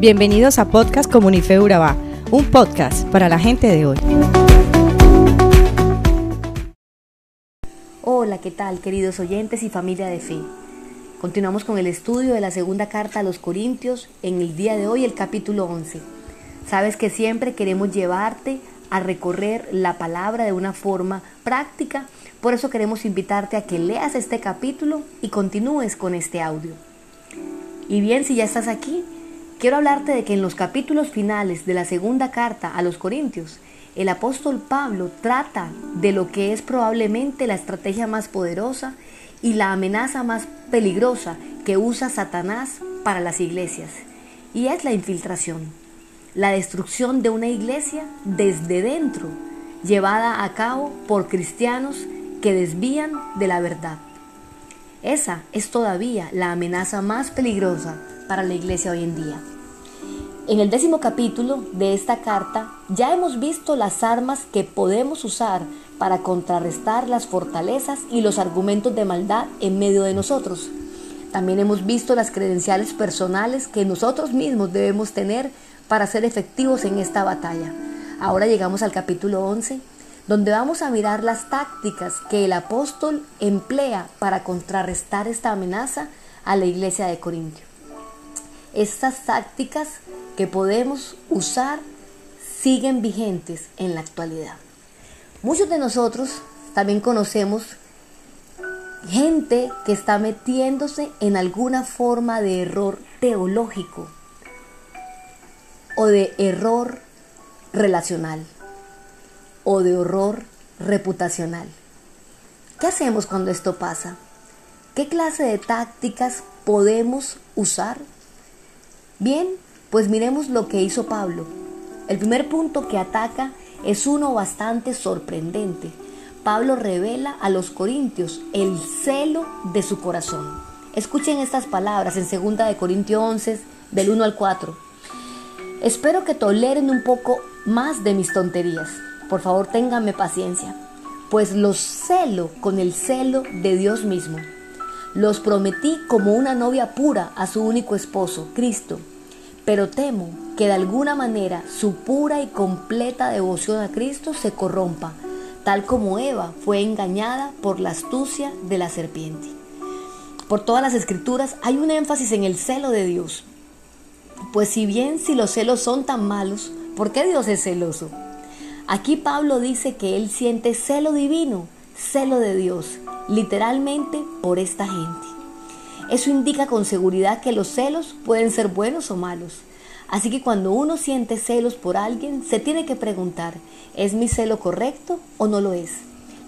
Bienvenidos a Podcast Comunife Urabá, un podcast para la gente de hoy. Hola, ¿qué tal queridos oyentes y familia de fe? Continuamos con el estudio de la segunda carta a los Corintios, en el día de hoy el capítulo 11. Sabes que siempre queremos llevarte a recorrer la palabra de una forma práctica, por eso queremos invitarte a que leas este capítulo y continúes con este audio. Y bien, si ya estás aquí, quiero hablarte de que en los capítulos finales de la segunda carta a los Corintios, el apóstol Pablo trata de lo que es probablemente la estrategia más poderosa y la amenaza más peligrosa que usa Satanás para las iglesias, y es la infiltración, la destrucción de una iglesia desde dentro, llevada a cabo por cristianos que desvían de la verdad. Esa es todavía la amenaza más peligrosa para la iglesia hoy en día. En el décimo capítulo de esta carta ya hemos visto las armas que podemos usar para contrarrestar las fortalezas y los argumentos de maldad en medio de nosotros. También hemos visto las credenciales personales que nosotros mismos debemos tener para ser efectivos en esta batalla. Ahora llegamos al capítulo 11 donde vamos a mirar las tácticas que el apóstol emplea para contrarrestar esta amenaza a la iglesia de Corintio. Estas tácticas que podemos usar siguen vigentes en la actualidad. Muchos de nosotros también conocemos gente que está metiéndose en alguna forma de error teológico o de error relacional o de horror reputacional. ¿Qué hacemos cuando esto pasa? ¿Qué clase de tácticas podemos usar? Bien, pues miremos lo que hizo Pablo. El primer punto que ataca es uno bastante sorprendente. Pablo revela a los corintios el celo de su corazón. Escuchen estas palabras en 2 de Corintios 11 del 1 al 4. Espero que toleren un poco más de mis tonterías. Por favor, ténganme paciencia, pues los celo con el celo de Dios mismo. Los prometí como una novia pura a su único esposo, Cristo, pero temo que de alguna manera su pura y completa devoción a Cristo se corrompa, tal como Eva fue engañada por la astucia de la serpiente. Por todas las escrituras hay un énfasis en el celo de Dios. Pues si bien si los celos son tan malos, ¿por qué Dios es celoso? Aquí Pablo dice que él siente celo divino, celo de Dios, literalmente por esta gente. Eso indica con seguridad que los celos pueden ser buenos o malos. Así que cuando uno siente celos por alguien, se tiene que preguntar, ¿es mi celo correcto o no lo es?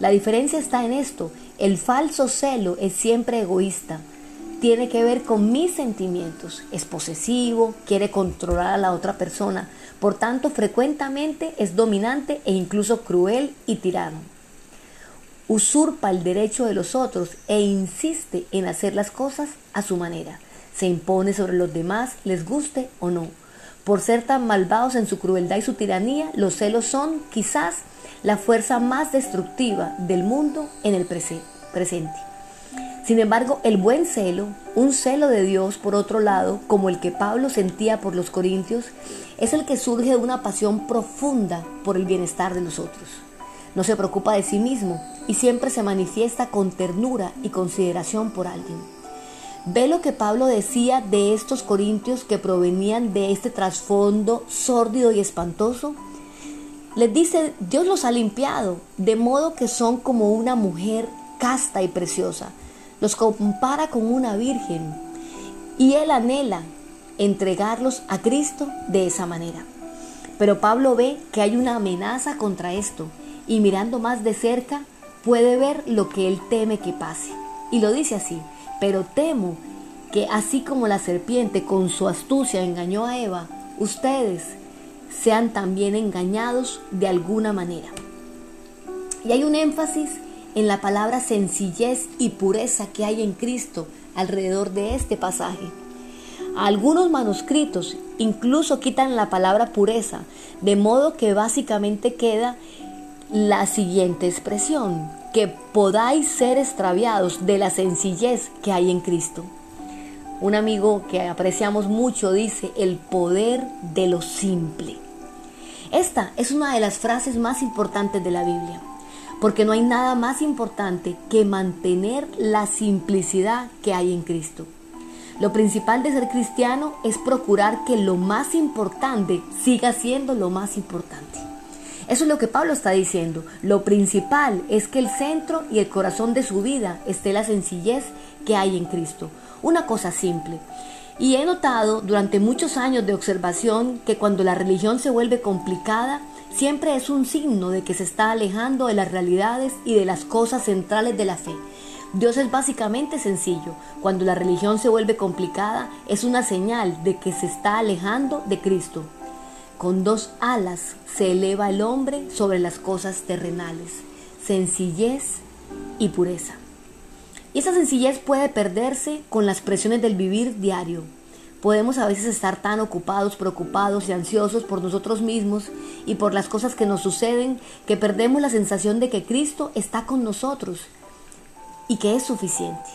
La diferencia está en esto, el falso celo es siempre egoísta, tiene que ver con mis sentimientos. Es posesivo, quiere controlar a la otra persona. Por tanto, frecuentemente es dominante e incluso cruel y tirano. Usurpa el derecho de los otros e insiste en hacer las cosas a su manera. Se impone sobre los demás, les guste o no. Por ser tan malvados en su crueldad y su tiranía, los celos son quizás la fuerza más destructiva del mundo en el presente. Sin embargo, el buen celo, un celo de Dios por otro lado, como el que Pablo sentía por los corintios, es el que surge de una pasión profunda por el bienestar de los otros. No se preocupa de sí mismo y siempre se manifiesta con ternura y consideración por alguien. Ve lo que Pablo decía de estos corintios que provenían de este trasfondo sórdido y espantoso. Les dice, Dios los ha limpiado, de modo que son como una mujer casta y preciosa los compara con una virgen y él anhela entregarlos a Cristo de esa manera. Pero Pablo ve que hay una amenaza contra esto y mirando más de cerca puede ver lo que él teme que pase. Y lo dice así, pero temo que así como la serpiente con su astucia engañó a Eva, ustedes sean también engañados de alguna manera. Y hay un énfasis en la palabra sencillez y pureza que hay en Cristo alrededor de este pasaje. Algunos manuscritos incluso quitan la palabra pureza, de modo que básicamente queda la siguiente expresión, que podáis ser extraviados de la sencillez que hay en Cristo. un amigo que apreciamos mucho dice, el poder de lo simple. Esta es una de las frases más importantes de la Biblia, porque no hay nada más importante que mantener la simplicidad que hay en Cristo. Lo principal de ser cristiano es procurar que lo más importante siga siendo lo más importante. Eso es lo que Pablo está diciendo. Lo principal es que el centro y el corazón de su vida esté la sencillez que hay en Cristo. Una cosa simple. Y he notado durante muchos años de observación que cuando la religión se vuelve complicada, siempre es un signo de que se está alejando de las realidades y de las cosas centrales de la fe. Dios es básicamente sencillo. Cuando la religión se vuelve complicada, es una señal de que se está alejando de Cristo. Con dos alas se eleva el hombre sobre las cosas terrenales, sencillez y pureza. Y esa sencillez puede perderse con las presiones del vivir diario. Podemos a veces estar tan ocupados, preocupados y ansiosos por nosotros mismos y por las cosas que nos suceden que perdemos la sensación de que Cristo está con nosotros y que es suficiente.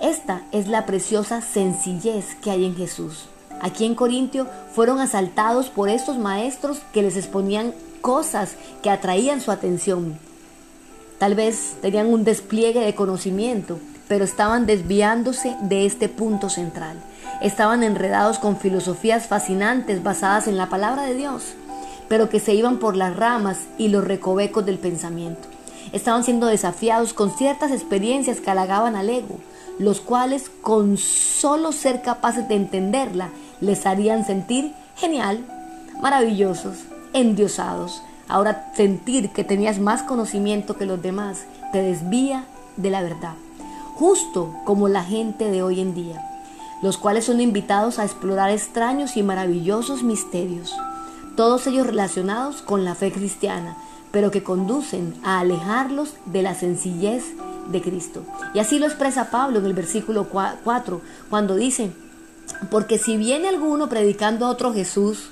Esta es la preciosa sencillez que hay en Jesús. Aquí en Corintio fueron asaltados por estos maestros que les exponían cosas que atraían su atención. Tal vez tenían un despliegue de conocimiento, pero estaban desviándose de este punto central. Estaban enredados con filosofías fascinantes basadas en la palabra de Dios, pero que se iban por las ramas y los recovecos del pensamiento. Estaban siendo desafiados con ciertas experiencias que halagaban al ego, los cuales con solo ser capaces de entenderla les harían sentir genial, maravillosos, endiosados. Ahora sentir que tenías más conocimiento que los demás te desvía de la verdad, justo como la gente de hoy en día, los cuales son invitados a explorar extraños y maravillosos misterios, todos ellos relacionados con la fe cristiana, pero que conducen a alejarlos de la sencillez de Cristo. Y así lo expresa Pablo en el versículo 4, cuando dice, porque si viene alguno predicando a otro Jesús,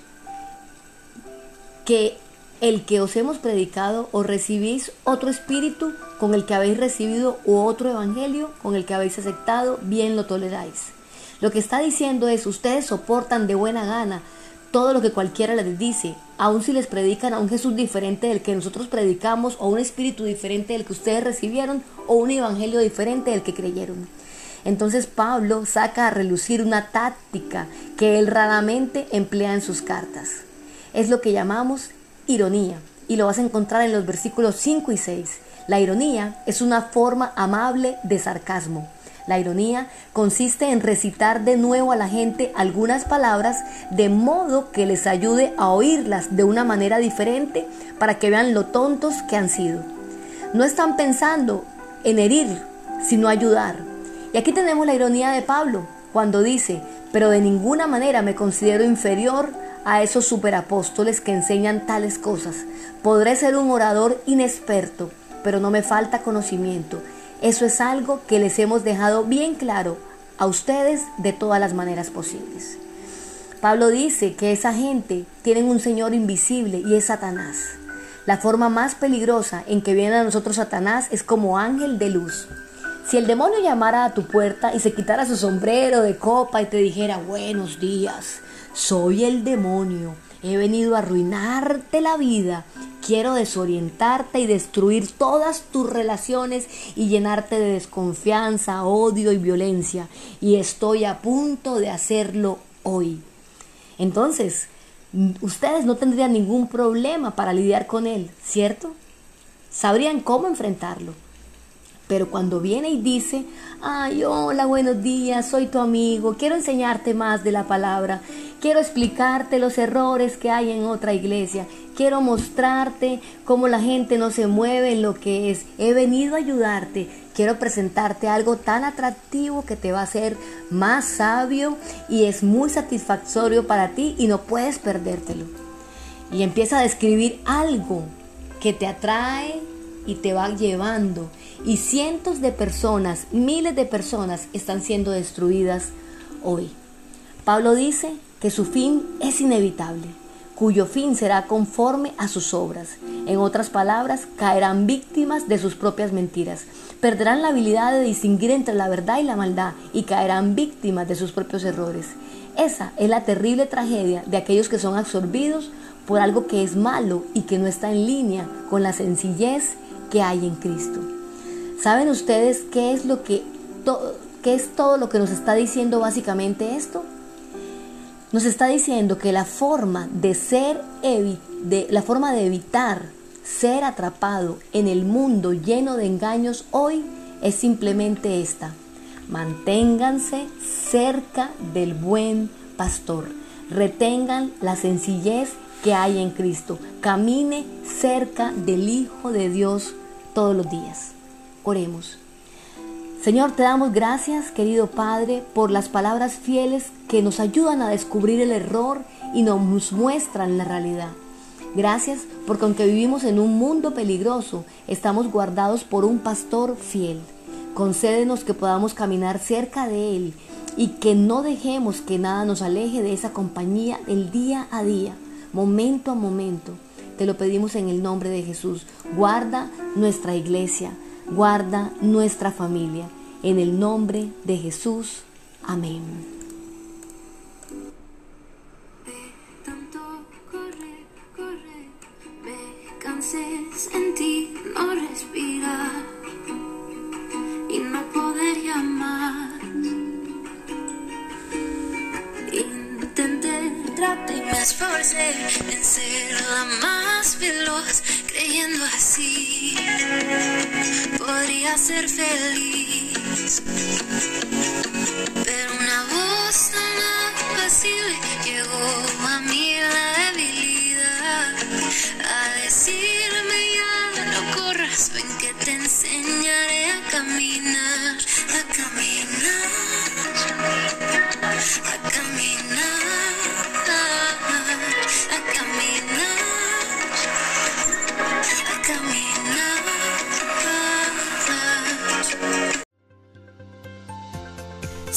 que el que os hemos predicado, o recibís otro espíritu con el que habéis recibido, u otro evangelio con el que habéis aceptado, bien lo toleráis. Lo que está diciendo es, ustedes soportan de buena gana todo lo que cualquiera les dice, aun si les predican a un Jesús diferente del que nosotros predicamos, o un espíritu diferente del que ustedes recibieron, o un evangelio diferente del que creyeron. Entonces Pablo saca a relucir una táctica que él raramente emplea en sus cartas. Es lo que llamamos ironía y lo vas a encontrar en los versículos 5 y 6. La ironía es una forma amable de sarcasmo. La ironía consiste en recitar de nuevo a la gente algunas palabras de modo que les ayude a oírlas de una manera diferente para que vean lo tontos que han sido. No están pensando en herir, sino ayudar. Y aquí tenemos la ironía de Pablo, cuando dice, pero de ninguna manera me considero inferior a esos superapóstoles que enseñan tales cosas. Podré ser un orador inexperto, pero no me falta conocimiento. Eso es algo que les hemos dejado bien claro a ustedes de todas las maneras posibles. Pablo dice que esa gente tiene un Señor invisible y es Satanás. La forma más peligrosa en que viene a nosotros Satanás es como ángel de luz. Si el demonio llamara a tu puerta y se quitara su sombrero de copa y te dijera, buenos días, soy el demonio, he venido a arruinarte la vida, quiero desorientarte y destruir todas tus relaciones y llenarte de desconfianza, odio y violencia, y estoy a punto de hacerlo hoy. Entonces, ustedes no tendrían ningún problema para lidiar con él, ¿cierto? Sabrían cómo enfrentarlo. Pero cuando viene y dice, ay, hola, buenos días, soy tu amigo, quiero enseñarte más de la palabra, quiero explicarte los errores que hay en otra iglesia, quiero mostrarte cómo la gente no se mueve en lo que es, he venido a ayudarte, quiero presentarte algo tan atractivo que te va a hacer más sabio y es muy satisfactorio para ti y no puedes perdértelo. Y empieza a describir algo que te atrae y te va llevando y cientos de personas, miles de personas están siendo destruidas hoy. Pablo dice que su fin es inevitable. cuyo fin será conforme a sus obras. En otras palabras, caerán víctimas de sus propias mentiras. Perderán la habilidad de distinguir entre la verdad y la maldad y caerán víctimas de sus propios errores. Esa es la terrible tragedia de aquellos que son absorbidos por algo que es malo y que no está en línea con la sencillez que hay en Cristo. ¿Saben ustedes qué es lo que qué es todo lo que nos está diciendo básicamente esto? Nos está diciendo que la forma de ser de la forma de evitar ser atrapado en el mundo lleno de engaños hoy es simplemente esta. Manténganse cerca del buen pastor. Retengan la sencillez que hay en Cristo. Camine cerca del Hijo de Dios todos los días. Oremos. Señor, te damos gracias, querido Padre, por las palabras fieles que nos ayudan a descubrir el error y nos muestran la realidad. Gracias porque aunque vivimos en un mundo peligroso, estamos guardados por un pastor fiel. Concédenos que podamos caminar cerca de Él y que no dejemos que nada nos aleje de esa compañía el día a día, momento a momento. Te lo pedimos en el nombre de Jesús. Guarda nuestra iglesia, guarda nuestra familia. En el nombre de Jesús. Amén. en ti no respirar y no poder llamar. Intenté, traté y me esforcé en ser la más veloz, creyendo así podría ser feliz. Pero una voz tan apacible llegó a mí la debilidad a decirme ya no corras, ven que te enseñaré a caminar,